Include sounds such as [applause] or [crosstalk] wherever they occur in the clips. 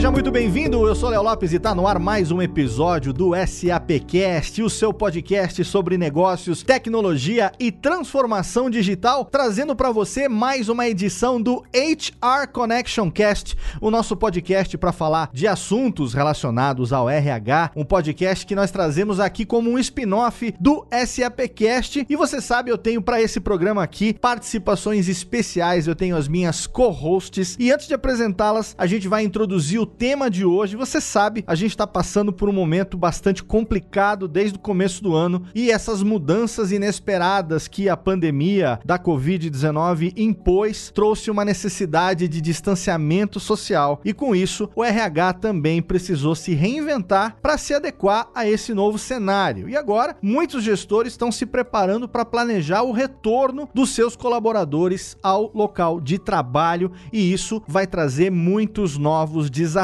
Seja muito bem-vindo. Eu sou Léo Lopes e está no ar mais um episódio do SAPcast, o seu podcast sobre negócios, tecnologia e transformação digital, trazendo para você mais uma edição do HR Connection Cast, o nosso podcast para falar de assuntos relacionados ao RH, um podcast que nós trazemos aqui como um spin-off do SAPcast. E você sabe, eu tenho para esse programa aqui participações especiais, eu tenho as minhas co-hosts e antes de apresentá-las, a gente vai introduzir o tema de hoje. Você sabe, a gente está passando por um momento bastante complicado desde o começo do ano e essas mudanças inesperadas que a pandemia da Covid-19 impôs trouxe uma necessidade de distanciamento social e com isso o RH também precisou se reinventar para se adequar a esse novo cenário. E agora, muitos gestores estão se preparando para planejar o retorno dos seus colaboradores ao local de trabalho e isso vai trazer muitos novos desafios.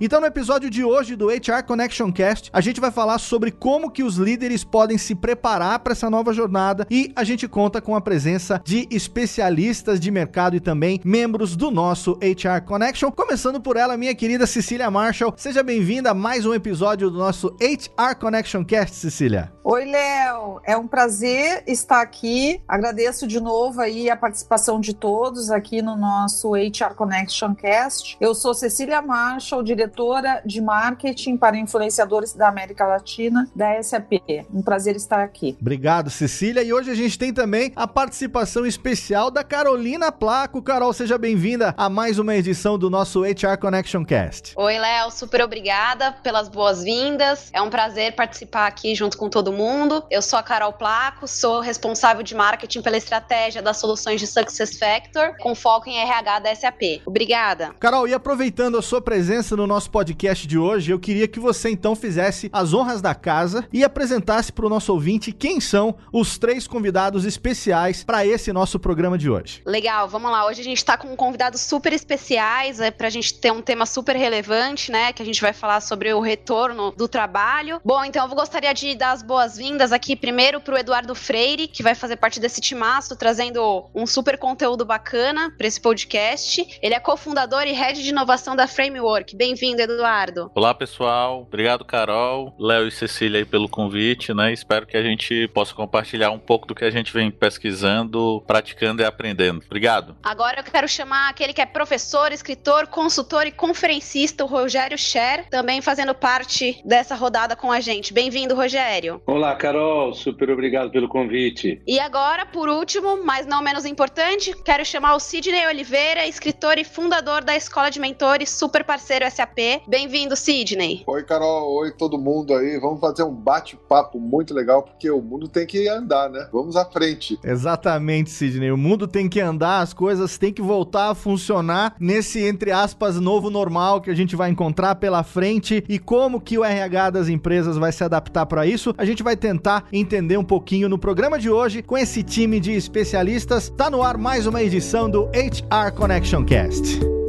Então, no episódio de hoje do HR Connection Cast, a gente vai falar sobre como que os líderes podem se preparar para essa nova jornada e a gente conta com a presença de especialistas de mercado e também membros do nosso HR Connection, começando por ela, minha querida Cecília Marshall. Seja bem-vinda a mais um episódio do nosso HR Connection Cast, Cecília. Oi, Léo. É um prazer estar aqui. Agradeço de novo aí a participação de todos aqui no nosso HR Connection Cast. Eu sou Cecília Marshall, diretora de marketing para influenciadores da América Latina da SAP. Um prazer estar aqui. Obrigado, Cecília. E hoje a gente tem também a participação especial da Carolina Placo. Carol, seja bem-vinda a mais uma edição do nosso HR Connection Cast. Oi, Léo. Super obrigada pelas boas-vindas. É um prazer participar aqui junto com todo mundo. Eu sou a Carol Placo, sou responsável de marketing pela estratégia das soluções de Success Factor, com foco em RH da SAP. Obrigada. Carol, e aproveitando a sua presença no nosso podcast de hoje, eu queria que você então fizesse as honras da casa e apresentasse para o nosso ouvinte quem são os três convidados especiais para esse nosso programa de hoje. Legal, vamos lá. Hoje a gente está com convidados super especiais, é, para a gente ter um tema super relevante, né? Que a gente vai falar sobre o retorno do trabalho. Bom, então eu gostaria de dar as boas-vindas aqui primeiro para o Eduardo Freire, que vai fazer parte desse timaço, trazendo um super conteúdo bacana para esse podcast. Ele é cofundador e head de inovação da Framework. Bem-vindo, Eduardo. Olá, pessoal. Obrigado, Carol, Léo e Cecília aí pelo convite, né? Espero que a gente possa compartilhar um pouco do que a gente vem pesquisando, praticando e aprendendo. Obrigado. Agora eu quero chamar aquele que é professor, escritor, consultor e conferencista, o Rogério Scher, também fazendo parte dessa rodada com a gente. Bem-vindo, Rogério. Olá, Carol. Super obrigado pelo convite. E agora, por último, mas não menos importante, quero chamar o Sidney Oliveira, escritor e fundador da Escola de Mentores super parceiro SAP. Bem-vindo, Sidney. Oi, Carol. Oi, todo mundo aí. Vamos fazer um bate-papo muito legal, porque o mundo tem que andar, né? Vamos à frente. Exatamente, Sidney. O mundo tem que andar, as coisas têm que voltar a funcionar nesse, entre aspas, novo normal que a gente vai encontrar pela frente e como que o RH das empresas vai se adaptar para isso. A gente vai tentar entender um pouquinho no programa de hoje com esse time de especialistas. Tá no ar mais uma edição do HR Connection Cast.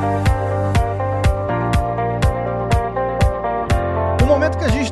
Momento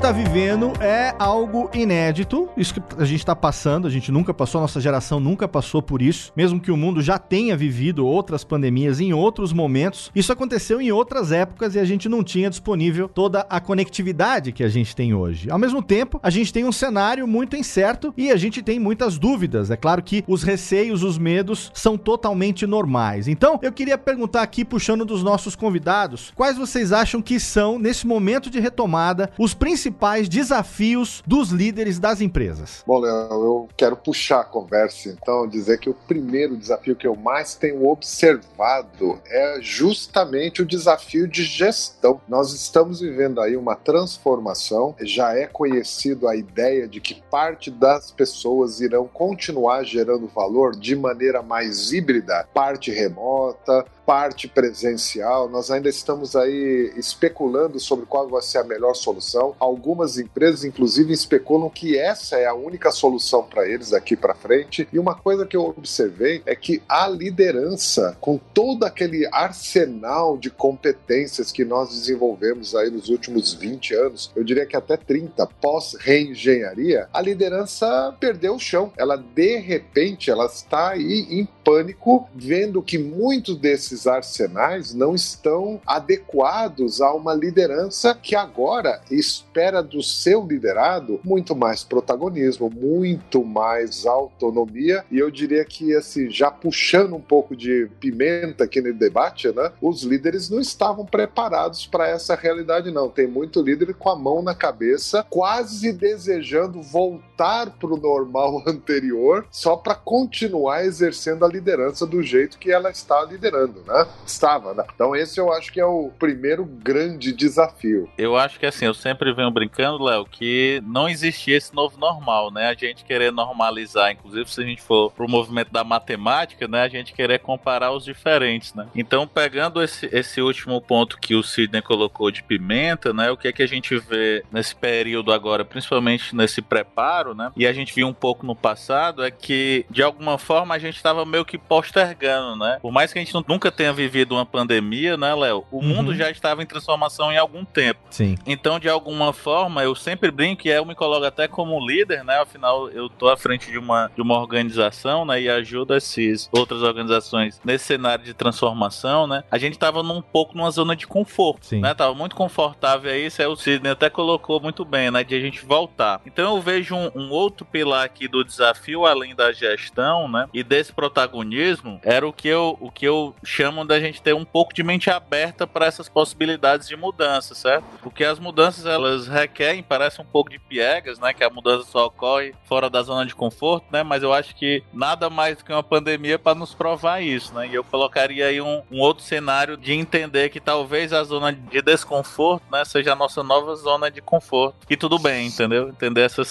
está vivendo é algo inédito. Isso que a gente está passando, a gente nunca passou, a nossa geração nunca passou por isso. Mesmo que o mundo já tenha vivido outras pandemias em outros momentos, isso aconteceu em outras épocas e a gente não tinha disponível toda a conectividade que a gente tem hoje. Ao mesmo tempo, a gente tem um cenário muito incerto e a gente tem muitas dúvidas. É claro que os receios, os medos são totalmente normais. Então, eu queria perguntar aqui, puxando dos nossos convidados, quais vocês acham que são, nesse momento de retomada, os principais desafios dos líderes das empresas? Bom, Léo, eu quero puxar a conversa, então, dizer que o primeiro desafio que eu mais tenho observado é justamente o desafio de gestão. Nós estamos vivendo aí uma transformação, já é conhecido a ideia de que parte das pessoas irão continuar gerando valor de maneira mais híbrida, parte remota, parte presencial, nós ainda estamos aí especulando sobre qual vai ser a melhor solução. Algumas empresas, inclusive, especulam que essa é a única solução para eles daqui para frente. E uma coisa que eu observei é que a liderança, com todo aquele arsenal de competências que nós desenvolvemos aí nos últimos 20 anos, eu diria que até 30, pós-reengenharia, a liderança perdeu o chão. Ela, de repente, ela está aí em pânico, vendo que muitos desses arsenais não estão adequados a uma liderança que agora espera do seu liderado muito mais protagonismo, muito mais autonomia. E eu diria que, assim, já puxando um pouco de pimenta aqui no debate, né? Os líderes não estavam preparados para essa realidade, não. Tem muito líder com a mão na cabeça, quase desejando voltar para o normal [laughs] anterior, só para continuar exercendo a liderança do jeito que ela está liderando, né? Estava, né? Então esse eu acho que é o primeiro grande desafio. Eu acho que assim, eu sempre venho brincando, Léo, que não existia esse novo normal, né? A gente querer normalizar, inclusive se a gente for pro movimento da matemática, né? A gente querer comparar os diferentes, né? Então, pegando esse, esse último ponto que o Sidney colocou de pimenta, né? O que é que a gente vê nesse período agora, principalmente nesse preparo, né? E a gente viu um pouco no passado, é que de alguma forma a gente estava meio que postergando, né? Por mais que a gente nunca tenha vivido uma pandemia, né, Léo? O uhum. mundo já estava em transformação em algum tempo. Sim. Então, de alguma forma, eu sempre brinco que eu me coloco até como líder, né? Afinal, eu tô à frente de uma, de uma organização, né? E ajudo essas outras organizações nesse cenário de transformação, né? A gente tava num pouco numa zona de conforto, Sim. né? Tava muito confortável aí, isso aí o Sidney até colocou muito bem, né? De a gente voltar. Então eu vejo um, um outro pilar aqui do desafio, além da gestão, né? E desse protagonismo, era o que eu, o que eu chamo da gente ter um pouco de mente aberta para essas possibilidades de mudança, certo? Porque as mudanças, elas requerem, parece um pouco de piegas, né? Que a mudança só ocorre fora da zona de conforto, né? Mas eu acho que nada mais do que uma pandemia para nos provar isso, né? E eu colocaria aí um, um, outro cenário de entender que talvez a zona de desconforto, né, seja a nossa nova zona de conforto. E tudo bem, entendeu? Entender essas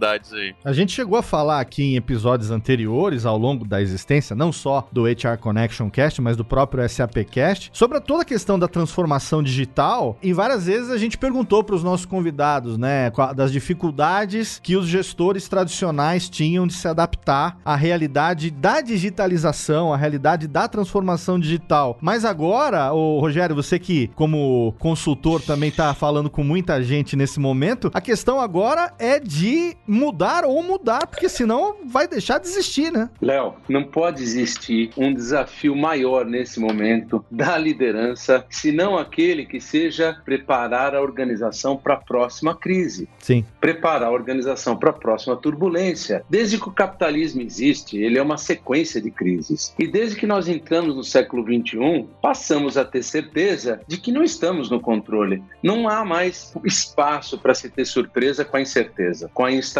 singularidades aí. A gente chegou a falar aqui em episódios anteriores, ao longo da existência, não só do HR Connection Cast, mas do próprio SAP Cast, sobre toda a questão da transformação digital. E várias vezes a gente perguntou para os nossos convidados, né, das dificuldades que os gestores tradicionais tinham de se adaptar à realidade da digitalização, à realidade da transformação digital. Mas agora, o Rogério, você que como consultor também está falando com muita gente nesse momento, a questão agora é de mudar ou mudar, porque senão vai deixar de existir, né? Léo, não pode existir um desafio maior nesse momento da liderança, senão aquele que seja preparar a organização para a próxima crise. Sim. Preparar a organização para a próxima turbulência. Desde que o capitalismo existe, ele é uma sequência de crises. E desde que nós entramos no século XXI, passamos a ter certeza de que não estamos no controle. Não há mais espaço para se ter surpresa com a incerteza, com a instabilidade,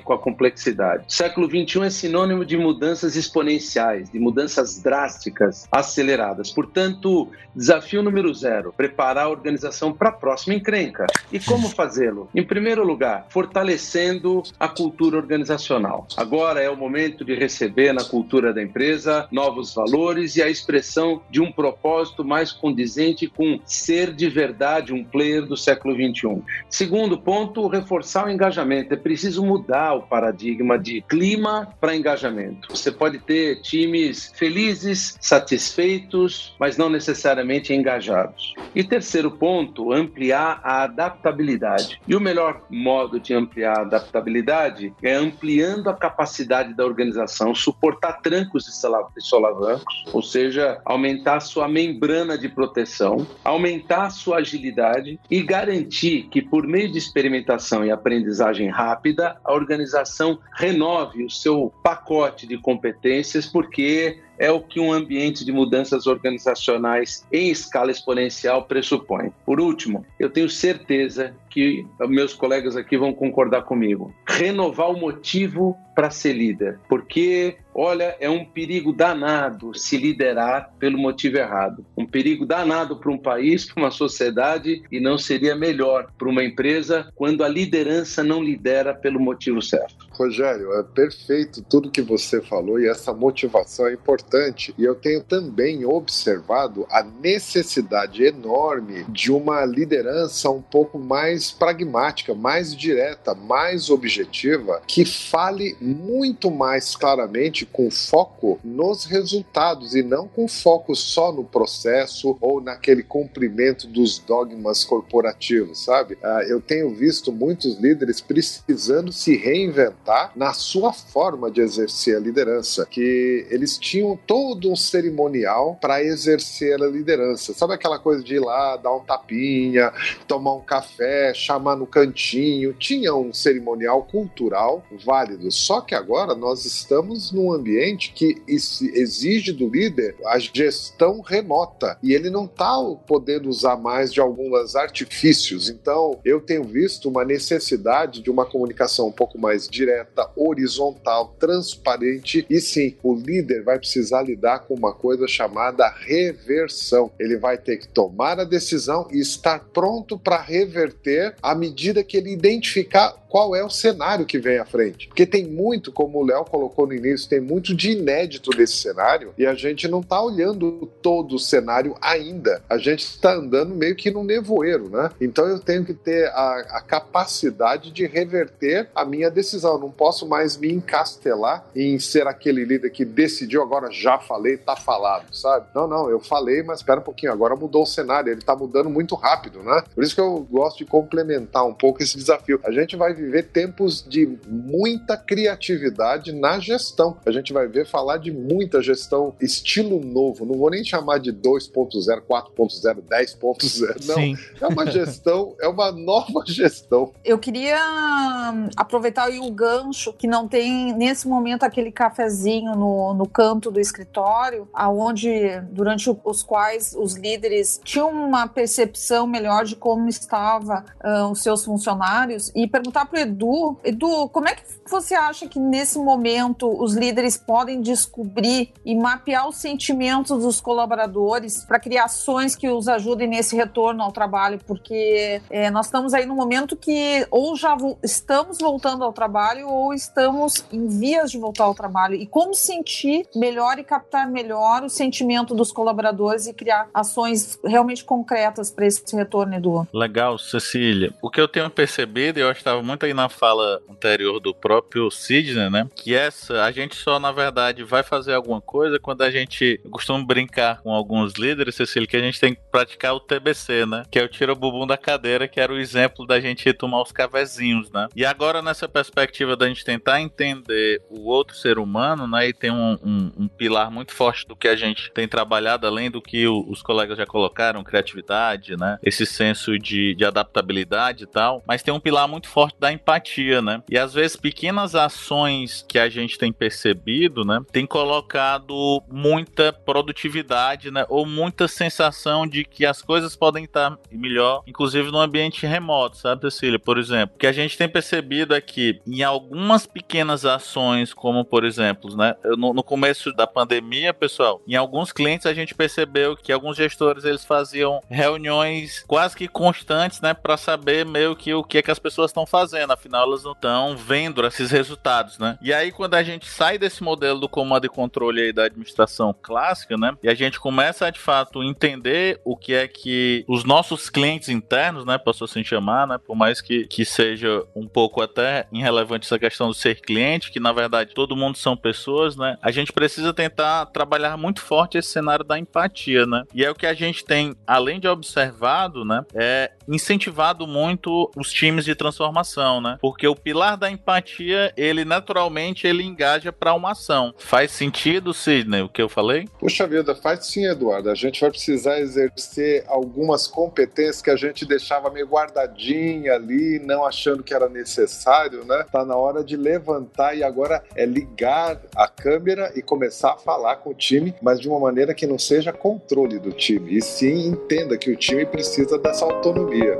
com a complexidade. O século XXI é sinônimo de mudanças exponenciais, de mudanças drásticas, aceleradas. Portanto, desafio número zero: preparar a organização para a próxima encrenca. E como fazê-lo? Em primeiro lugar, fortalecendo a cultura organizacional. Agora é o momento de receber na cultura da empresa novos valores e a expressão de um propósito mais condizente com ser de verdade um player do século XXI. Segundo ponto, reforçar o engajamento. É preciso mudar o paradigma de clima para engajamento. Você pode ter times felizes, satisfeitos, mas não necessariamente engajados. E terceiro ponto, ampliar a adaptabilidade. E o melhor modo de ampliar a adaptabilidade é ampliando a capacidade da organização, suportar trancos e solavancos, ou seja, aumentar sua membrana de proteção, aumentar sua agilidade e garantir que, por meio de experimentação e aprendizagem rápida, a organização renove o seu pacote de competências, porque é o que um ambiente de mudanças organizacionais em escala exponencial pressupõe. Por último, eu tenho certeza que meus colegas aqui vão concordar comigo. Renovar o motivo para ser líder, porque olha, é um perigo danado se liderar pelo motivo errado. Perigo danado para um país, [laughs] para uma sociedade e não seria melhor para uma empresa quando a liderança não lidera pelo motivo certo. Rogério, é perfeito tudo que você falou e essa motivação é importante e eu tenho também observado a necessidade enorme de uma liderança um pouco mais pragmática, mais direta, mais objetiva, que fale muito mais claramente com foco nos resultados e não com foco só no processo ou naquele cumprimento dos dogmas corporativos, sabe? Ah, eu tenho visto muitos líderes precisando se reinventar na sua forma de exercer a liderança, que eles tinham todo um cerimonial para exercer a liderança. Sabe aquela coisa de ir lá, dar um tapinha, tomar um café, chamar no cantinho? Tinha um cerimonial cultural válido. Só que agora nós estamos num ambiente que exige do líder a gestão remota e ele não está podendo usar mais de alguns artifícios. Então, eu tenho visto uma necessidade de uma comunicação um pouco mais direta, horizontal, transparente e sim, o líder vai precisar lidar com uma coisa chamada reversão. Ele vai ter que tomar a decisão e estar pronto para reverter à medida que ele identificar qual é o cenário que vem à frente. Porque tem muito, como o Léo colocou no início, tem muito de inédito nesse cenário e a gente não está olhando todo o cenário ainda. A gente está andando meio que no nevoeiro, né? Então eu tenho que ter a, a capacidade de reverter a minha decisão. Eu não posso mais me encastelar em ser aquele líder que decidiu, agora já falei, tá falado, sabe? Não, não, eu falei, mas espera um pouquinho, agora mudou o cenário, ele tá mudando muito rápido, né? Por isso que eu gosto de complementar um pouco esse desafio. A gente vai viver tempos de muita criatividade na gestão. A gente vai ver falar de muita gestão estilo novo. Não vou nem chamar de 2.0, 4.0, 10.0. Não. Sim. É uma gestão, é uma nova gestão. Eu queria hum, aproveitar o gancho que não tem nesse momento aquele cafezinho no, no canto do escritório, aonde durante os quais os líderes tinham uma percepção melhor de como estava uh, os seus funcionários e perguntar Edu, Edu, como é que você acha que nesse momento os líderes podem descobrir e mapear os sentimentos dos colaboradores para criar ações que os ajudem nesse retorno ao trabalho? Porque é, nós estamos aí no momento que ou já vo estamos voltando ao trabalho ou estamos em vias de voltar ao trabalho. E como sentir melhor e captar melhor o sentimento dos colaboradores e criar ações realmente concretas para esse retorno, Edu? Legal, Cecília. O que eu tenho percebido, eu estava muito aí na fala anterior do próprio Sidney, né? Que essa, a gente só, na verdade, vai fazer alguma coisa quando a gente costuma brincar com alguns líderes, Cecília, que a gente tem que praticar o TBC, né? Que é o tira o bumbum da cadeira, que era o exemplo da gente ir tomar os cafezinhos, né? E agora, nessa perspectiva da gente tentar entender o outro ser humano, né? E tem um, um, um pilar muito forte do que a gente tem trabalhado, além do que o, os colegas já colocaram, criatividade, né? Esse senso de, de adaptabilidade e tal. Mas tem um pilar muito forte da empatia, né? E às vezes pequenas ações que a gente tem percebido, né? Tem colocado muita produtividade, né? Ou muita sensação de que as coisas podem estar melhor, inclusive no ambiente remoto, sabe, Cecília? Por exemplo, o que a gente tem percebido é que em algumas pequenas ações, como por exemplo, né? No, no começo da pandemia, pessoal, em alguns clientes a gente percebeu que alguns gestores eles faziam reuniões quase que constantes, né? Para saber meio que o que, é que as pessoas estão fazendo, afinal elas não estão vendo esses resultados, né? E aí quando a gente sai desse modelo do comando e controle aí da administração clássica, né? E a gente começa a de fato entender o que é que os nossos clientes internos, né? Posso assim chamar, né? Por mais que, que seja um pouco até irrelevante essa questão do ser cliente, que na verdade todo mundo são pessoas, né? A gente precisa tentar trabalhar muito forte esse cenário da empatia, né? E é o que a gente tem, além de observado, né? É incentivado muito os times de transformação, né? Porque o pilar da empatia, ele naturalmente ele engaja para uma ação. Faz sentido, Sidney, o que eu falei? Puxa vida, faz sim, Eduardo. A gente vai precisar exercer algumas competências que a gente deixava meio guardadinha ali, não achando que era necessário, né? Tá na hora de levantar e agora é ligar a câmera e começar a falar com o time, mas de uma maneira que não seja controle do time, e sim entenda que o time precisa dessa autonomia.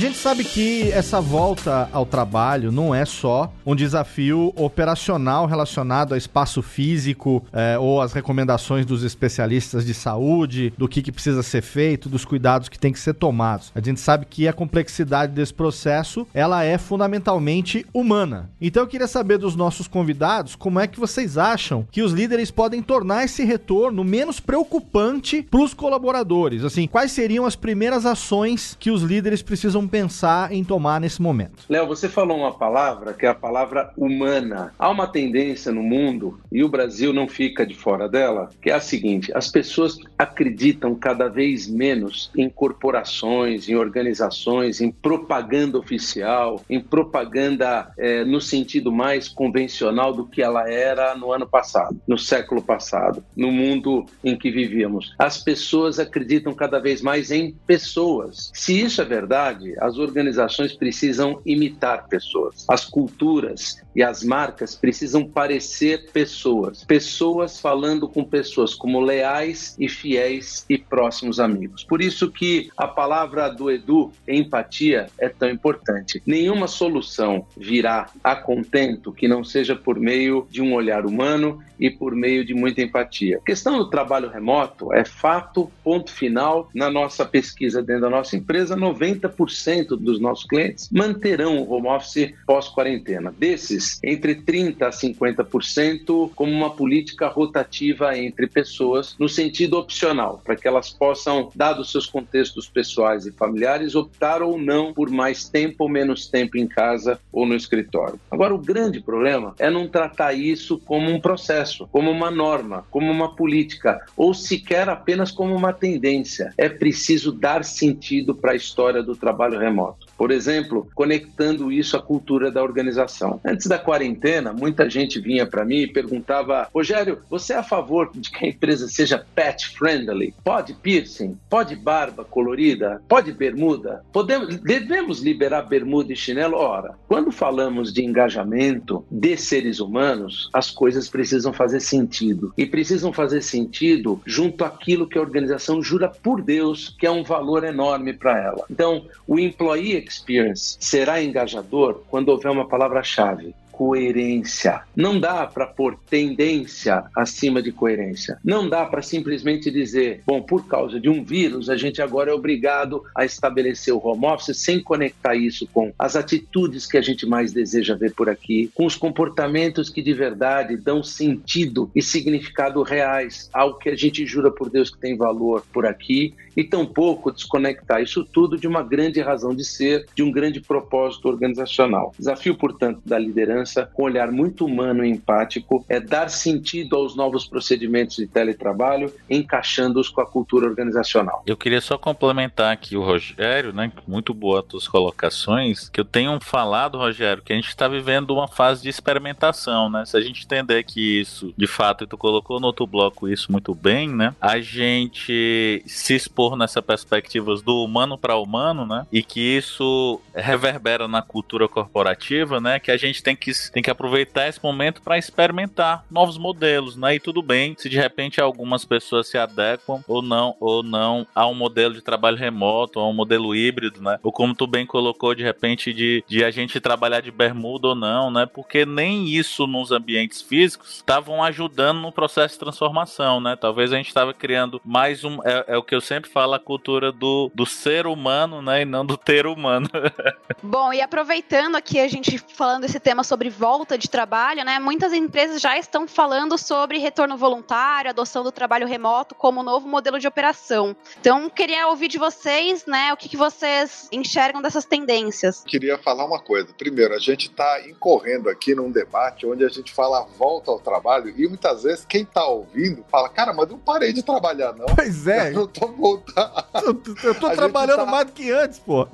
Gente sabe que essa volta ao trabalho não é só um desafio operacional relacionado ao espaço físico é, ou às recomendações dos especialistas de saúde, do que, que precisa ser feito, dos cuidados que tem que ser tomados. A gente sabe que a complexidade desse processo ela é fundamentalmente humana. Então eu queria saber dos nossos convidados como é que vocês acham que os líderes podem tornar esse retorno menos preocupante para os colaboradores. Assim, quais seriam as primeiras ações que os líderes precisam pensar em tomar nesse momento? Léo, você falou uma palavra que é a palavra humana. Há uma tendência no mundo, e o Brasil não fica de fora dela, que é a seguinte: as pessoas acreditam cada vez menos em corporações, em organizações, em propaganda oficial, em propaganda é, no sentido mais convencional do que ela era no ano passado, no século passado, no mundo em que vivíamos. As pessoas acreditam cada vez mais em pessoas. Se isso é verdade, as organizações precisam imitar pessoas. As culturas e as marcas precisam parecer pessoas. Pessoas falando com pessoas como leais e fiéis e próximos amigos. Por isso que a palavra do Edu, empatia, é tão importante. Nenhuma solução virá a contento que não seja por meio de um olhar humano e por meio de muita empatia. A questão do trabalho remoto é fato, ponto final. Na nossa pesquisa dentro da nossa empresa, 90% dos nossos clientes manterão o home office pós-quarentena. Desses, entre 30% a 50% como uma política rotativa entre pessoas, no sentido opcional, para que elas possam, dados seus contextos pessoais e familiares, optar ou não por mais tempo ou menos tempo em casa ou no escritório. Agora, o grande problema é não tratar isso como um processo, como uma norma, como uma política, ou sequer apenas como uma tendência. É preciso dar sentido para a história do trabalho remoto. Por exemplo, conectando isso à cultura da organização. Antes da quarentena, muita gente vinha para mim e perguntava: Rogério, você é a favor de que a empresa seja pet friendly? Pode piercing? Pode barba colorida? Pode bermuda? Podemos, devemos liberar bermuda e chinelo? Ora, quando falamos de engajamento de seres humanos, as coisas precisam fazer sentido. E precisam fazer sentido junto àquilo que a organização jura por Deus que é um valor enorme para ela. Então, o employee experience será engajador quando houver uma palavra-chave coerência. Não dá para pôr tendência acima de coerência. Não dá para simplesmente dizer, bom, por causa de um vírus, a gente agora é obrigado a estabelecer o home office sem conectar isso com as atitudes que a gente mais deseja ver por aqui, com os comportamentos que de verdade dão sentido e significado reais ao que a gente jura por Deus que tem valor por aqui, e tampouco desconectar isso tudo de uma grande razão de ser, de um grande propósito organizacional. Desafio, portanto, da liderança com um olhar muito humano e empático, é dar sentido aos novos procedimentos de teletrabalho, encaixando-os com a cultura organizacional. Eu queria só complementar aqui o Rogério, né? Muito boa as tuas colocações, que eu tenho falado, Rogério, que a gente está vivendo uma fase de experimentação, né? Se a gente entender que isso, de fato, e tu colocou no outro bloco isso muito bem, né? A gente se nessa perspectiva do humano para humano, né? E que isso reverbera na cultura corporativa, né? Que a gente tem que tem que aproveitar esse momento para experimentar novos modelos, né? E tudo bem se de repente algumas pessoas se adequam ou não, ou não a um modelo de trabalho remoto, a um modelo híbrido, né? Ou como tu bem colocou, de repente, de, de a gente trabalhar de bermuda ou não, né? Porque nem isso nos ambientes físicos estavam ajudando no processo de transformação, né? Talvez a gente estava criando mais um. É, é, o que eu sempre falo, a cultura do, do ser humano, né? E não do ter humano. [laughs] Bom, e aproveitando aqui a gente falando esse tema sobre volta de trabalho, né? Muitas empresas já estão falando sobre retorno voluntário, adoção do trabalho remoto como novo modelo de operação. Então, queria ouvir de vocês, né? O que, que vocês enxergam dessas tendências? Queria falar uma coisa. Primeiro, a gente está incorrendo aqui num debate onde a gente fala volta ao trabalho e muitas vezes quem está ouvindo fala, cara, mas eu não parei de trabalhar, não. Pois é. [laughs] Eu não tô [laughs] Eu, tô trabalhando tá... mais do que antes, pô.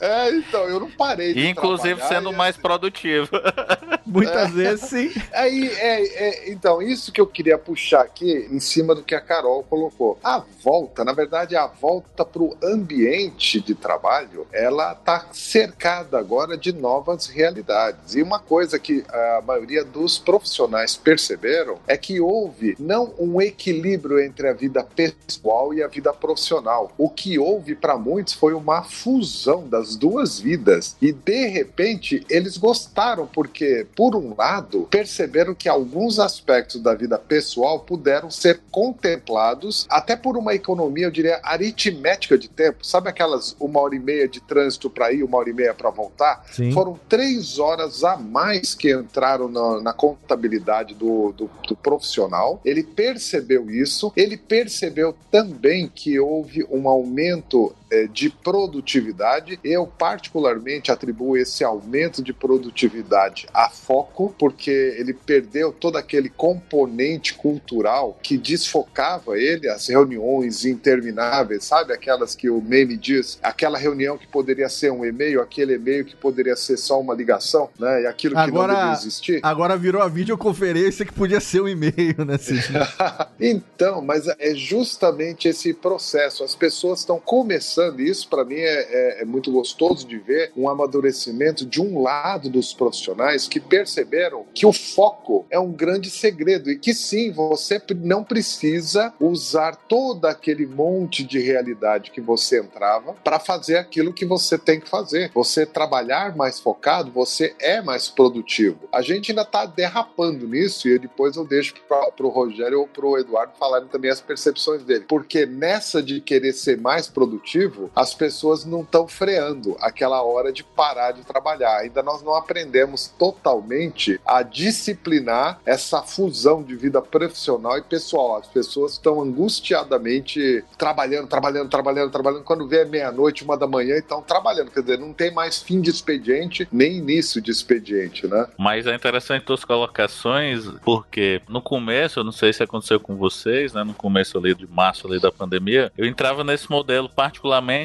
É, então, eu não parei de Inclusive sendo mais produtivo. Muitas vezes sim. Aí, é, é, então, isso que eu queria puxar aqui em cima do que a Carol colocou. A volta, na verdade, a volta para o ambiente de trabalho, ela está cercada agora de novas realidades. E uma coisa que a maioria dos profissionais perceberam é que houve não um equilíbrio entre a vida pessoal e a vida profissional. O que houve para muitos foi uma fusão das duas vidas. E de repente eles gostaram, porque, por um lado, perceberam que alguns aspectos da vida pessoal puderam ser contemplados até por uma economia, eu diria, aritmética de tempo. Sabe aquelas uma hora e meia de trânsito para ir, uma hora e meia para voltar? Sim. Foram três horas a mais que entraram na, na contabilidade do, do, do profissional. Ele percebeu isso, ele percebeu também que houve um aumento de produtividade. Eu, particularmente, atribuo esse aumento de produtividade a foco, porque ele perdeu todo aquele componente cultural que desfocava ele, as reuniões intermináveis, sabe? Aquelas que o meme diz, aquela reunião que poderia ser um e-mail, aquele e-mail que poderia ser só uma ligação, né? E aquilo que Agora- não deveria existir. Agora virou a videoconferência que podia ser um e-mail, né, [laughs] então, mas é justamente esse processo. As pessoas estão começando, e isso para mim é, é- é muito gostoso de ver um amadurecimento de um lado dos profissionais que perceberam que o foco é um grande segredo e que sim, você não precisa usar todo aquele monte de realidade que você entrava para fazer aquilo que você tem que fazer. Você trabalhar mais focado, você é mais produtivo. A gente ainda está derrapando nisso e depois eu deixo para o Rogério ou para o Eduardo falarem também as percepções dele. Porque nessa de querer ser mais produtivo, as pessoas não estão freando aquela hora de parar de trabalhar. Ainda nós não aprendemos totalmente a disciplinar essa fusão de vida profissional e pessoal. As pessoas estão angustiadamente trabalhando, trabalhando, trabalhando, trabalhando. Quando vê é meia-noite, uma da manhã, estão trabalhando. Quer dizer, não tem mais fim de expediente, nem início de expediente, né? Mas é interessante tuas colocações, porque no começo, eu não sei se aconteceu com vocês, né? No começo ali de março ali da pandemia, eu entrava nesse modelo,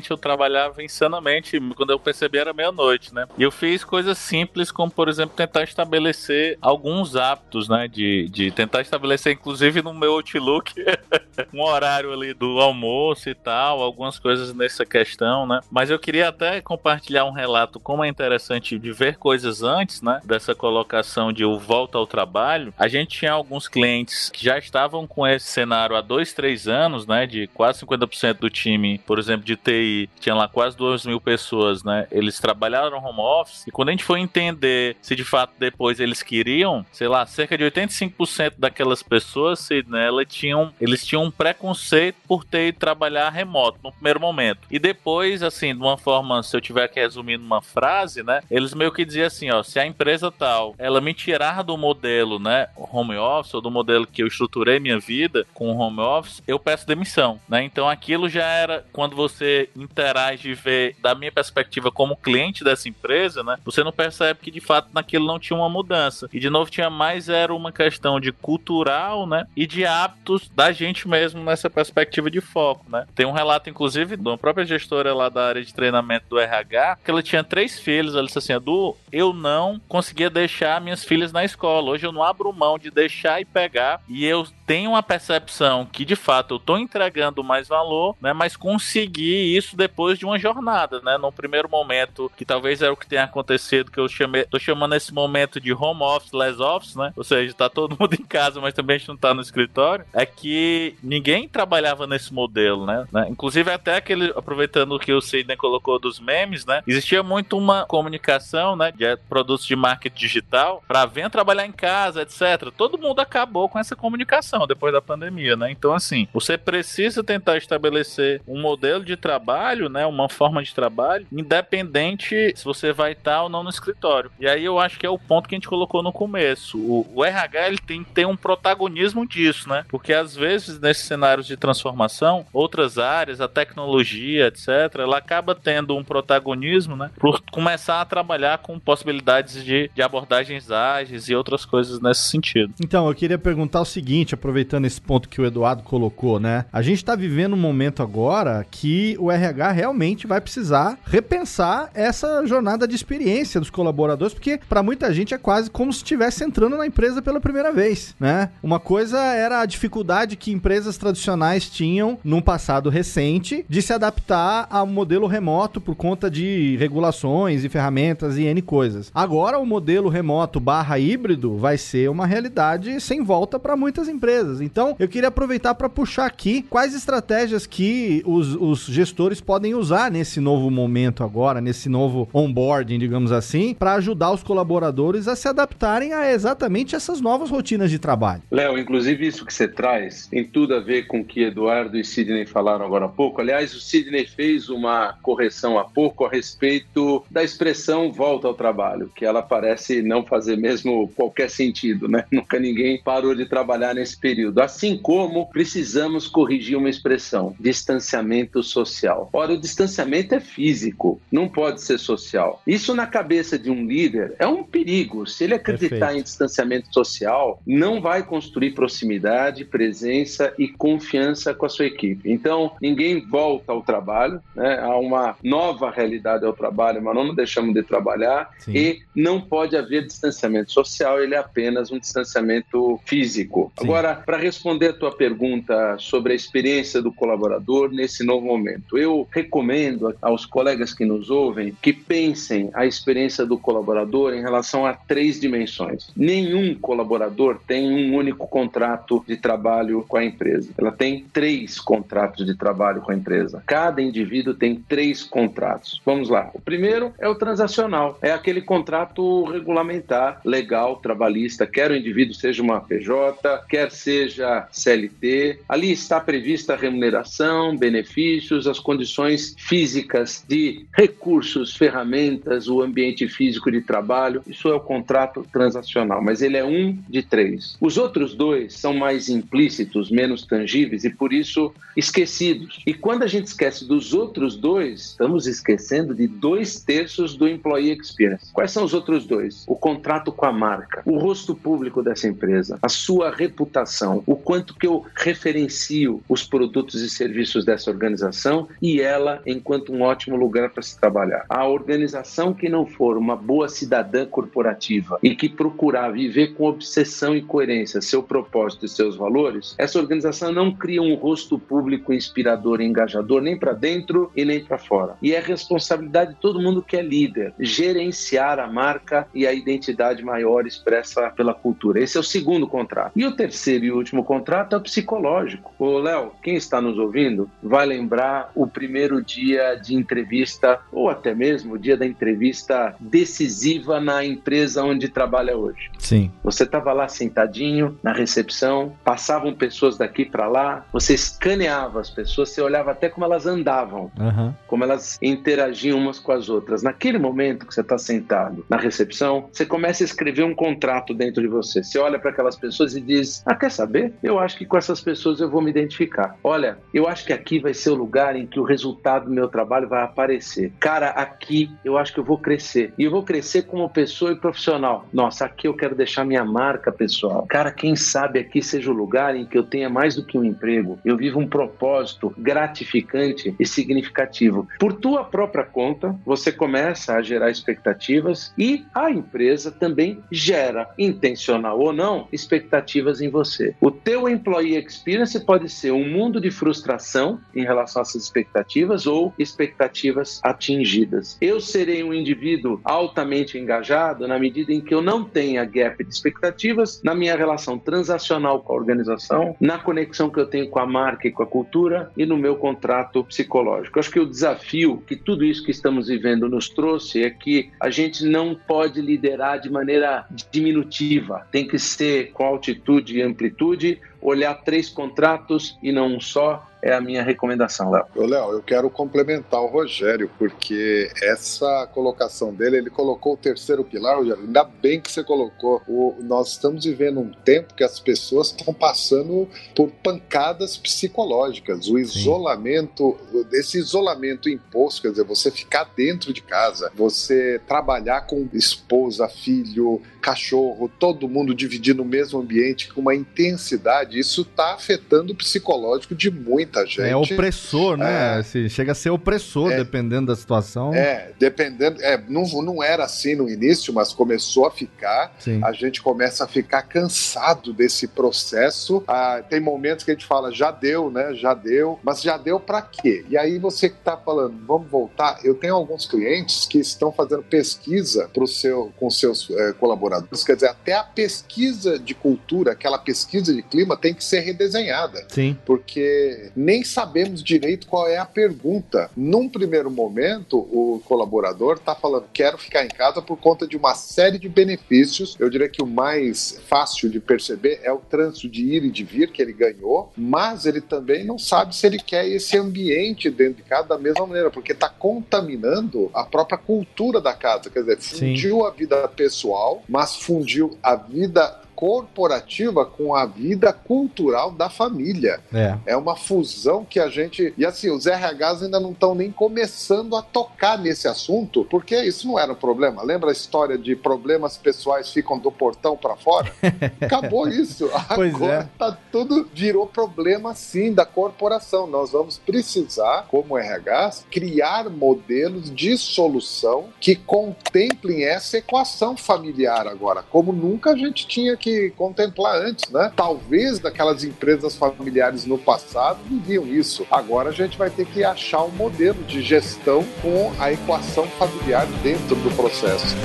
eu trabalhava insanamente, quando eu percebi era meia-noite, né? E eu fiz coisas simples, como por exemplo, tentar estabelecer alguns hábitos, né? De, de tentar estabelecer, inclusive no meu Outlook, [laughs] um horário ali do almoço e tal, algumas coisas nessa questão, né? Mas eu queria até compartilhar um relato como é interessante de ver coisas antes, né? Dessa colocação de o volta ao trabalho. A gente tinha alguns clientes que já estavam com esse cenário há dois, três anos, né? De quase 50% do time, por exemplo, de TI, tinha lá quase duas mil pessoas, né? Eles trabalharam home office e quando a gente foi entender se de fato depois eles queriam, sei lá, cerca de 85% daquelas pessoas, se, né, elas tinham, eles tinham um preconceito por ter ido trabalhar remoto no primeiro momento. E depois, assim, de uma forma, se eu tiver que resumir numa frase, né, eles meio que diziam assim, ó, se a empresa tal, ela me tirar do modelo, né, home office ou do modelo que eu estruturei minha vida com home office, eu peço demissão, né? Então aquilo já era quando você interage e vê da minha perspectiva como cliente dessa empresa, né? Você não percebe que de fato naquilo não tinha uma mudança. E de novo tinha mais era uma questão de cultural, né? E de hábitos da gente mesmo nessa perspectiva de foco, né? Tem um relato inclusive de uma própria gestora lá da área de treinamento do RH, que ela tinha três filhos, ela disse assim: "Edu, eu não conseguia deixar minhas filhas na escola. Hoje eu não abro mão de deixar e pegar e eu tenho uma percepção que de fato eu tô entregando mais valor, né? Mas consegui isso depois de uma jornada, né? No primeiro momento, que talvez era o que tenha acontecido, que eu chamei, tô chamando esse momento de home office, less office, né? Ou seja, tá todo [laughs] mundo em casa, mas também a gente não tá no escritório. É que ninguém trabalhava nesse modelo, né? né? Inclusive até aquele, aproveitando o que o Sidney colocou dos memes, né? Existia muito uma comunicação, né? De produtos de marketing digital para venha trabalhar em casa, etc. Todo mundo acabou com essa comunicação depois da pandemia, né? Então, assim, você precisa tentar estabelecer um modelo de trabalho, né? Uma forma de trabalho, independente se você vai estar ou não no escritório. E aí eu acho que é o ponto que a gente colocou no começo. O, o RH ele tem que ter um protagonismo disso, né? Porque às vezes nesses cenários de transformação, outras áreas, a tecnologia, etc., ela acaba tendo um protagonismo, né? Por começar a trabalhar com possibilidades de, de abordagens ágeis e outras coisas nesse sentido. Então, eu queria perguntar o seguinte, aproveitando esse ponto que o Eduardo colocou, né? A gente tá vivendo um momento agora que o RH realmente vai precisar repensar essa jornada de experiência dos colaboradores, porque para muita gente é quase como se estivesse entrando na empresa pela primeira vez, né? Uma coisa era a dificuldade que empresas tradicionais tinham num passado recente de se adaptar ao modelo remoto por conta de regulações e ferramentas e N coisas. Agora o modelo remoto barra híbrido vai ser uma realidade sem volta para muitas empresas. Então eu queria aproveitar para puxar aqui quais estratégias que os, os gestores podem usar nesse novo momento agora, nesse novo onboarding, digamos assim, para ajudar os colaboradores a se adaptarem a exatamente essas novas rotinas de trabalho. Léo, inclusive isso que você traz tem tudo a ver com o que Eduardo e Sidney falaram agora há pouco. Aliás, o Sidney fez uma correção há pouco a respeito da expressão volta ao trabalho, que ela parece não fazer mesmo qualquer sentido, né? [laughs] Nunca ninguém parou de trabalhar nesse período. Assim como precisamos corrigir uma expressão, distanciamento social. Ora, o distanciamento é físico, não pode ser social. Isso na cabeça de um líder é um perigo. Se ele acreditar Perfeito. em distanciamento social, não vai construir proximidade, presença e confiança com a sua equipe. Então, ninguém volta ao trabalho, né? há uma nova realidade ao trabalho, mas não deixamos de trabalhar Sim. e não pode haver distanciamento social, ele é apenas um distanciamento físico. Sim. Agora, para responder a tua pergunta sobre a experiência do colaborador nesse novo momento, eu recomendo aos colegas que nos ouvem que pensem a experiência do colaborador em relação a três dimensões. Nenhum colaborador tem um único contrato de trabalho com a empresa. Ela tem três contratos de trabalho com a empresa. Cada indivíduo tem três contratos. Vamos lá. O primeiro é o transacional, é aquele contrato regulamentar, legal, trabalhista, quer o indivíduo seja uma PJ, quer seja CLT. Ali está prevista a remuneração, benefícios, as condições físicas de recursos, ferramentas, o ambiente físico de trabalho. Isso é o contrato transacional, mas ele é um de três. Os outros dois são mais implícitos, menos tangíveis e por isso esquecidos. E quando a gente esquece dos outros dois, estamos esquecendo de dois terços do employee experience. Quais são os outros dois? O contrato com a marca, o rosto público dessa empresa, a sua reputação, o quanto que eu referencio os produtos e serviços dessa organização e ela enquanto um ótimo lugar para se trabalhar. A organização que não for uma boa cidadã corporativa e que procurar viver com obsessão e coerência seu propósito e seus valores, essa organização não cria um rosto público inspirador e engajador nem para dentro e nem para fora. E é responsabilidade de todo mundo que é líder gerenciar a marca e a identidade maior expressa pela cultura. Esse é o segundo contrato. E o terceiro e último contrato é o psicológico. Ô, Léo, quem está nos ouvindo vai lembrar o primeiro dia de entrevista ou até mesmo o dia da entrevista decisiva na empresa onde trabalha hoje. Sim. Você estava lá sentadinho na recepção, passavam pessoas daqui para lá, você escaneava as pessoas, você olhava até como elas andavam, uhum. como elas interagiam umas com as outras. Naquele momento que você está sentado na recepção, você começa a escrever um contrato dentro de você. Você olha para aquelas pessoas e diz: Ah, quer saber? Eu acho que com essas pessoas eu vou me identificar. Olha, eu acho que aqui vai ser o lugar em que o resultado do meu trabalho vai aparecer. Cara, aqui eu acho que eu vou crescer. E eu vou crescer como pessoa e profissional. Nossa, aqui eu quero deixar minha marca pessoal. Cara, quem sabe aqui seja o lugar em que eu tenha mais do que um emprego. Eu vivo um propósito gratificante e significativo. Por tua própria conta, você começa a gerar expectativas e a empresa também gera, intencional ou não, expectativas em você. O teu employee experience pode ser um mundo de frustração em relação a essas expectativas ou expectativas atingidas. Eu serei um indivíduo altamente engajado na medida em que eu não tenha gap de expectativas na minha relação transacional com a organização, na conexão que eu tenho com a marca e com a cultura e no meu contrato psicológico. Acho que o desafio que tudo isso que estamos vivendo nos trouxe é que a gente não pode liderar de maneira diminutiva, tem que ser com altitude e amplitude, olhar três contratos e não um só, é a minha recomendação, Léo. Léo, eu quero complementar o Rogério, porque essa colocação dele, ele colocou o terceiro pilar, Rogério, ainda bem que você colocou. O, nós estamos vivendo um tempo que as pessoas estão passando por pancadas psicológicas. O isolamento, Sim. esse isolamento imposto, quer dizer, você ficar dentro de casa, você trabalhar com esposa, filho, cachorro, todo mundo dividindo o mesmo ambiente com uma intensidade, isso está afetando o psicológico de muita muita gente. É opressor, né? É. Assim, chega a ser opressor, É. dependendo da situação. É, dependendo. É, não, não era assim no início, mas começou a ficar. Sim. A gente começa a ficar cansado desse processo. Ah, tem momentos que a gente fala, já deu, né? Já deu. Mas já deu pra quê? E aí você que tá falando, vamos voltar. Eu tenho alguns clientes que estão fazendo pesquisa pro seu, com seus eh, colaboradores. Quer dizer, até a pesquisa de cultura, aquela pesquisa de clima, tem que ser redesenhada Sim. porque nem sabemos direito qual é a pergunta. Num primeiro momento, o colaborador está falando: quero ficar em casa por conta de uma série de benefícios. Eu diria que o mais fácil de perceber é o trânsito de ir e de vir que ele ganhou, mas ele também não sabe se ele quer esse ambiente dentro de casa da mesma maneira, porque está contaminando a própria cultura da casa. Quer dizer, Sim. fundiu a vida pessoal, mas fundiu a vida corporativa com a vida cultural da família. É. É uma fusão que a gente. E assim, os RHs ainda não estão nem começando a tocar nesse assunto, porque isso não era um problema. Lembra a história de problemas pessoais ficam do portão para fora? [laughs] Acabou isso. Pois Agora é. tá tudo virou problema sim da corporação. Nós vamos precisar, como RHs, criar modelos de solução que contemplem essa equação familiar agora, como nunca a gente tinha que contemplar antes, né? Talvez daquelas empresas familiares no passado viviam isso. Agora a gente vai ter que achar um modelo de gestão com a equação familiar dentro do processo.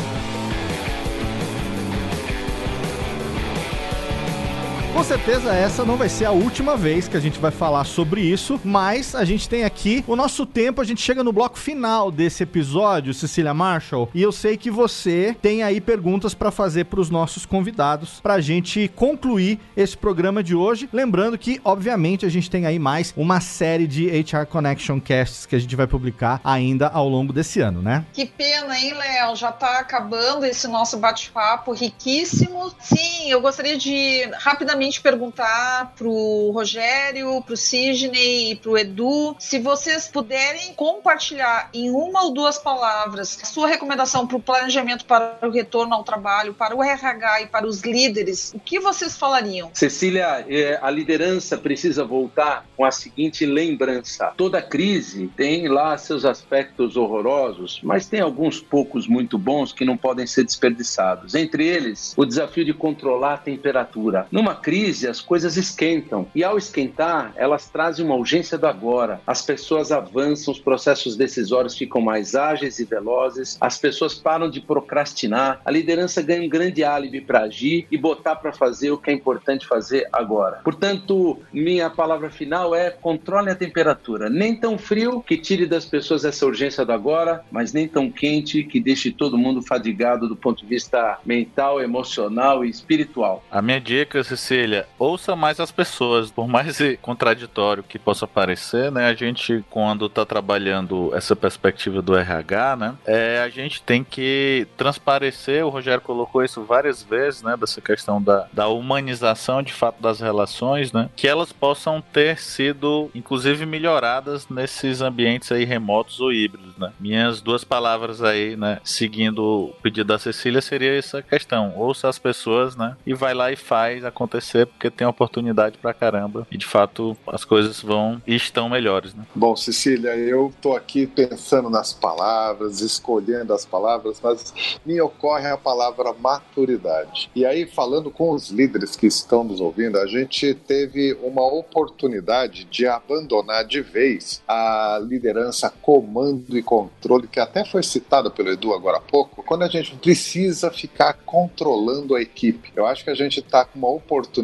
Com certeza essa não vai ser a última vez que a gente vai falar sobre isso, mas a gente tem aqui o nosso tempo, a gente chega no bloco final desse episódio, Cecília Marshall, e eu sei que você tem aí perguntas para fazer para os nossos convidados, para a gente concluir esse programa de hoje. Lembrando que, obviamente, a gente tem aí mais uma série de HR Connection Casts que a gente vai publicar ainda ao longo desse ano, né? Que pena, hein, Léo? Já tá acabando esse nosso bate-papo riquíssimo. Sim, eu gostaria de rapidamente perguntar pro Rogério, pro Sidney e pro Edu se vocês puderem compartilhar em uma ou duas palavras a sua recomendação para o planejamento para o retorno ao trabalho, para o RH e para os líderes, o que vocês falariam? Cecília, eh, a liderança precisa voltar com a seguinte lembrança: toda crise tem lá seus aspectos horrorosos, mas tem alguns poucos muito bons que não podem ser desperdiçados. Entre eles, o desafio de controlar a temperatura. Numa crise, as coisas esquentam e, ao esquentar, elas trazem uma urgência do agora. As pessoas avançam, os processos decisórios ficam mais ágeis e velozes, as pessoas param de procrastinar, a liderança ganha um grande álibi para agir e botar para fazer o que é importante fazer agora. Portanto, minha palavra final é controle a temperatura. Nem tão frio que tire das pessoas essa urgência do agora, mas nem tão quente que deixe todo mundo fadigado do ponto de vista mental, emocional e espiritual. A minha dica, Cecília, ouça mais as pessoas, por mais [laughs] contraditório que possa parecer, né? A gente, quando tá trabalhando essa perspectiva do RH, né? É, a gente tem que transparecer, o Rogério colocou isso várias vezes, né? Dessa questão da, da humanização de fato das relações, né? Que elas possam ter sido, inclusive, melhoradas nesses ambientes aí remotos ou híbridos, né? Minhas duas palavras aí, né? Seguindo o pedido da Cecília, seria essa questão. Ouça as pessoas, né? E vai lá e faz acontecer, porque tem oportunidade pra caramba. E de fato as coisas vão e estão melhores, né? Bom, Cecília, eu tô aqui pensando nas palavras, escolhendo as palavras, mas me ocorre a palavra maturidade. E aí, falando com os líderes que estão nos ouvindo, a gente teve uma oportunidade de abandonar de vez a liderança, comando e controle, que até foi citada pelo Edu agora há pouco, quando a gente precisa ficar controlando a equipe. Eu acho que a gente está com uma oportunidade,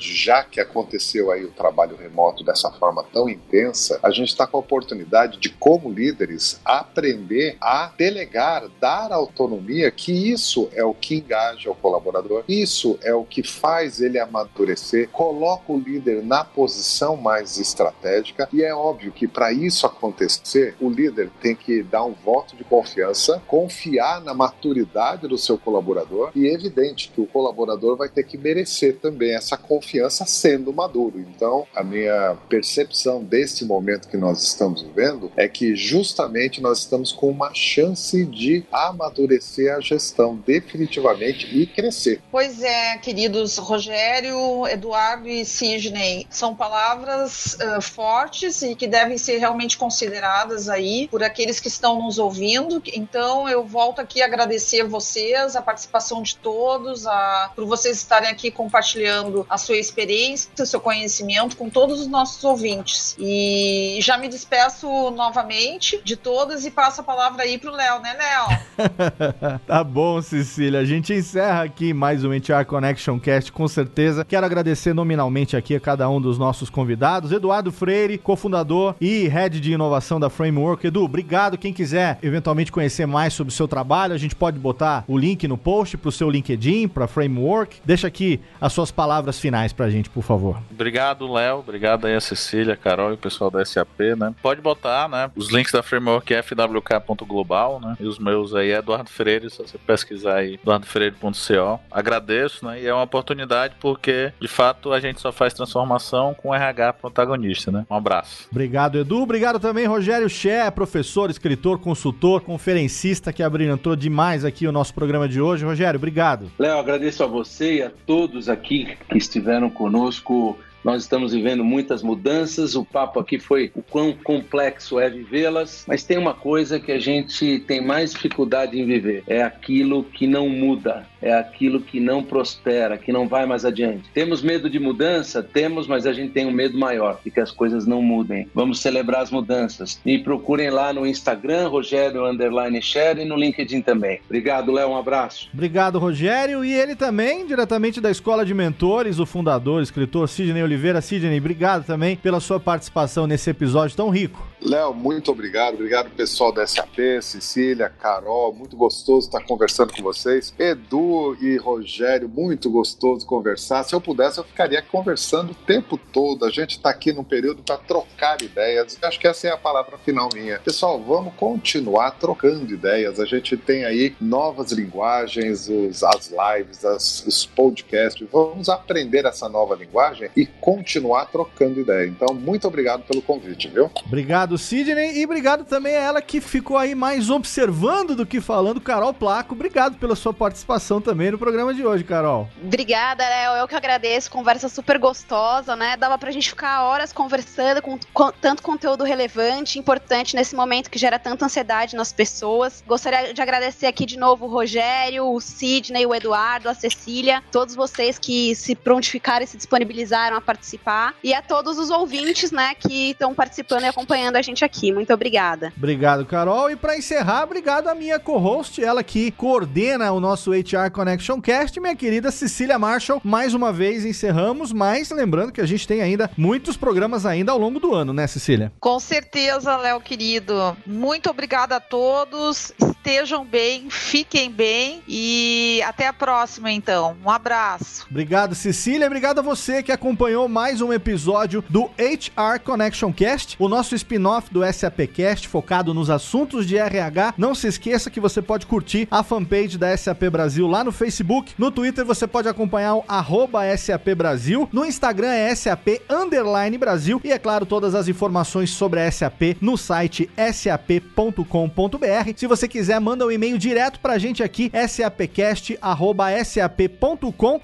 já que aconteceu aí o trabalho remoto dessa forma tão intensa, a gente está com a oportunidade de, como líderes, aprender a delegar, dar autonomia, que isso é o que engaja o colaborador, isso é o que faz ele amadurecer, coloca o líder na posição mais estratégica e é óbvio que para isso acontecer, o líder tem que dar um voto de confiança, confiar na maturidade do seu colaborador e é evidente que o colaborador vai ter que merecer também essa confiança sendo maduro. Então, a minha percepção deste momento que nós estamos vivendo é que justamente nós estamos com uma chance de amadurecer a gestão definitivamente e crescer. Pois é, queridos Rogério, Eduardo e Sidney, são palavras uh, fortes e que devem ser realmente consideradas aí por aqueles que estão nos ouvindo. Então, eu volto aqui a agradecer vocês, a participação de todos, a, por vocês estarem aqui compartilhando a sua experiência, o seu conhecimento com todos os nossos ouvintes. E já me despeço novamente de todas e passo a palavra aí pro Léo, né, Léo? [laughs] tá bom, Cecília. A gente encerra aqui mais um HR Connection Cast, com certeza. Quero agradecer nominalmente aqui a cada um dos nossos convidados. Eduardo Freire, cofundador e head de inovação da Framework. Edu, obrigado. Quem quiser eventualmente conhecer mais sobre o seu trabalho, a gente pode botar o link no post pro seu LinkedIn, pra Framework. Deixa aqui as suas palavras finais pra gente, por favor. Obrigado, Léo. Obrigado aí a Cecília, a Carol e o pessoal da SAP, né? Pode botar, né? Os links da Framework é fwk.global, né? E os meus aí é Eduardo Freire, se você pesquisar aí, eduardofreire.co. Agradeço, né? E é uma oportunidade porque, de fato, a gente só faz transformação com RH protagonista, né? Um abraço. Obrigado, Edu. Obrigado também, Rogério Ché, professor, escritor, consultor, conferencista que abrilhantou demais aqui o nosso programa de hoje. Rogério, obrigado. Léo, agradeço a você e a todos aqui que estiveram conosco. Nós estamos vivendo muitas mudanças, o papo aqui foi o quão complexo é vivê-las, mas tem uma coisa que a gente tem mais dificuldade em viver: é aquilo que não muda, é aquilo que não prospera, que não vai mais adiante. Temos medo de mudança? Temos, mas a gente tem um medo maior de que as coisas não mudem. Vamos celebrar as mudanças. Me procurem lá no Instagram, Rogério Underline Share e no LinkedIn também. Obrigado, Léo, um abraço. Obrigado, Rogério. E ele também, diretamente da Escola de Mentores, o fundador, escritor Sidney Oliveira. Sidney, obrigado também pela sua participação nesse episódio tão rico. Léo, muito obrigado. Obrigado, pessoal da SAP, Cecília, Carol. Muito gostoso estar conversando com vocês. Edu e Rogério, muito gostoso conversar. Se eu pudesse, eu ficaria conversando o tempo todo. A gente está aqui num período para trocar ideias. Acho que essa é a palavra final minha. Pessoal, vamos continuar trocando ideias. A gente tem aí novas linguagens, os, as lives, as, os podcasts. Vamos aprender essa nova linguagem e continuar trocando ideia. Então, muito obrigado pelo convite, viu? Obrigado, Sidney, e obrigado também a ela que ficou aí mais observando do que falando, Carol Placo. Obrigado pela sua participação também no programa de hoje, Carol. Obrigada, Léo. Eu que agradeço. Conversa super gostosa, né? Dava pra gente ficar horas conversando com, com tanto conteúdo relevante, importante nesse momento que gera tanta ansiedade nas pessoas. Gostaria de agradecer aqui de novo o Rogério, o Sidney, o Eduardo, a Cecília, todos vocês que se prontificaram e se disponibilizaram a participar. E a todos os ouvintes, né, que estão participando e acompanhando a gente aqui. Muito obrigada. Obrigado, Carol. E para encerrar, obrigado à minha co-host, ela que coordena o nosso HR Connection Cast, minha querida Cecília Marshall. Mais uma vez encerramos, mas lembrando que a gente tem ainda muitos programas ainda ao longo do ano, né, Cecília? Com certeza, Léo querido. Muito obrigada a todos. Estejam bem, fiquem bem e até a próxima então. Um abraço. Obrigado, Cecília. Obrigado a você que acompanhou mais um episódio do HR Connection Cast, o nosso spin-off do SAPcast focado nos assuntos de RH. Não se esqueça que você pode curtir a fanpage da SAP Brasil lá no Facebook. No Twitter você pode acompanhar o SAP Brasil. No Instagram é SAP Underline Brasil. E é claro, todas as informações sobre a SAP no site sap.com.br. Se você quiser, manda um e-mail direto pra gente aqui, sapcast.sap.com.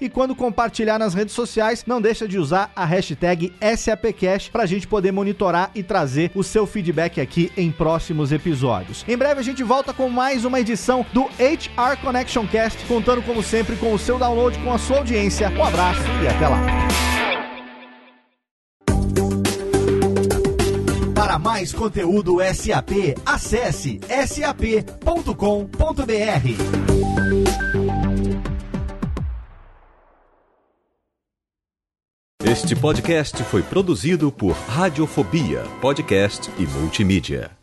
E quando compartilhar nas redes sociais, não deixa de usar a hashtag SAPcast pra gente poder monitorar e trazer o seu feedback aqui em próximos episódios. Em breve a gente volta com mais uma edição do HR Connection Cast, contando como sempre com o seu download, com a sua audiência. Um abraço e até lá. Para mais conteúdo SAP, acesse sap.com.br. Este podcast foi produzido por Radiofobia, podcast e multimídia.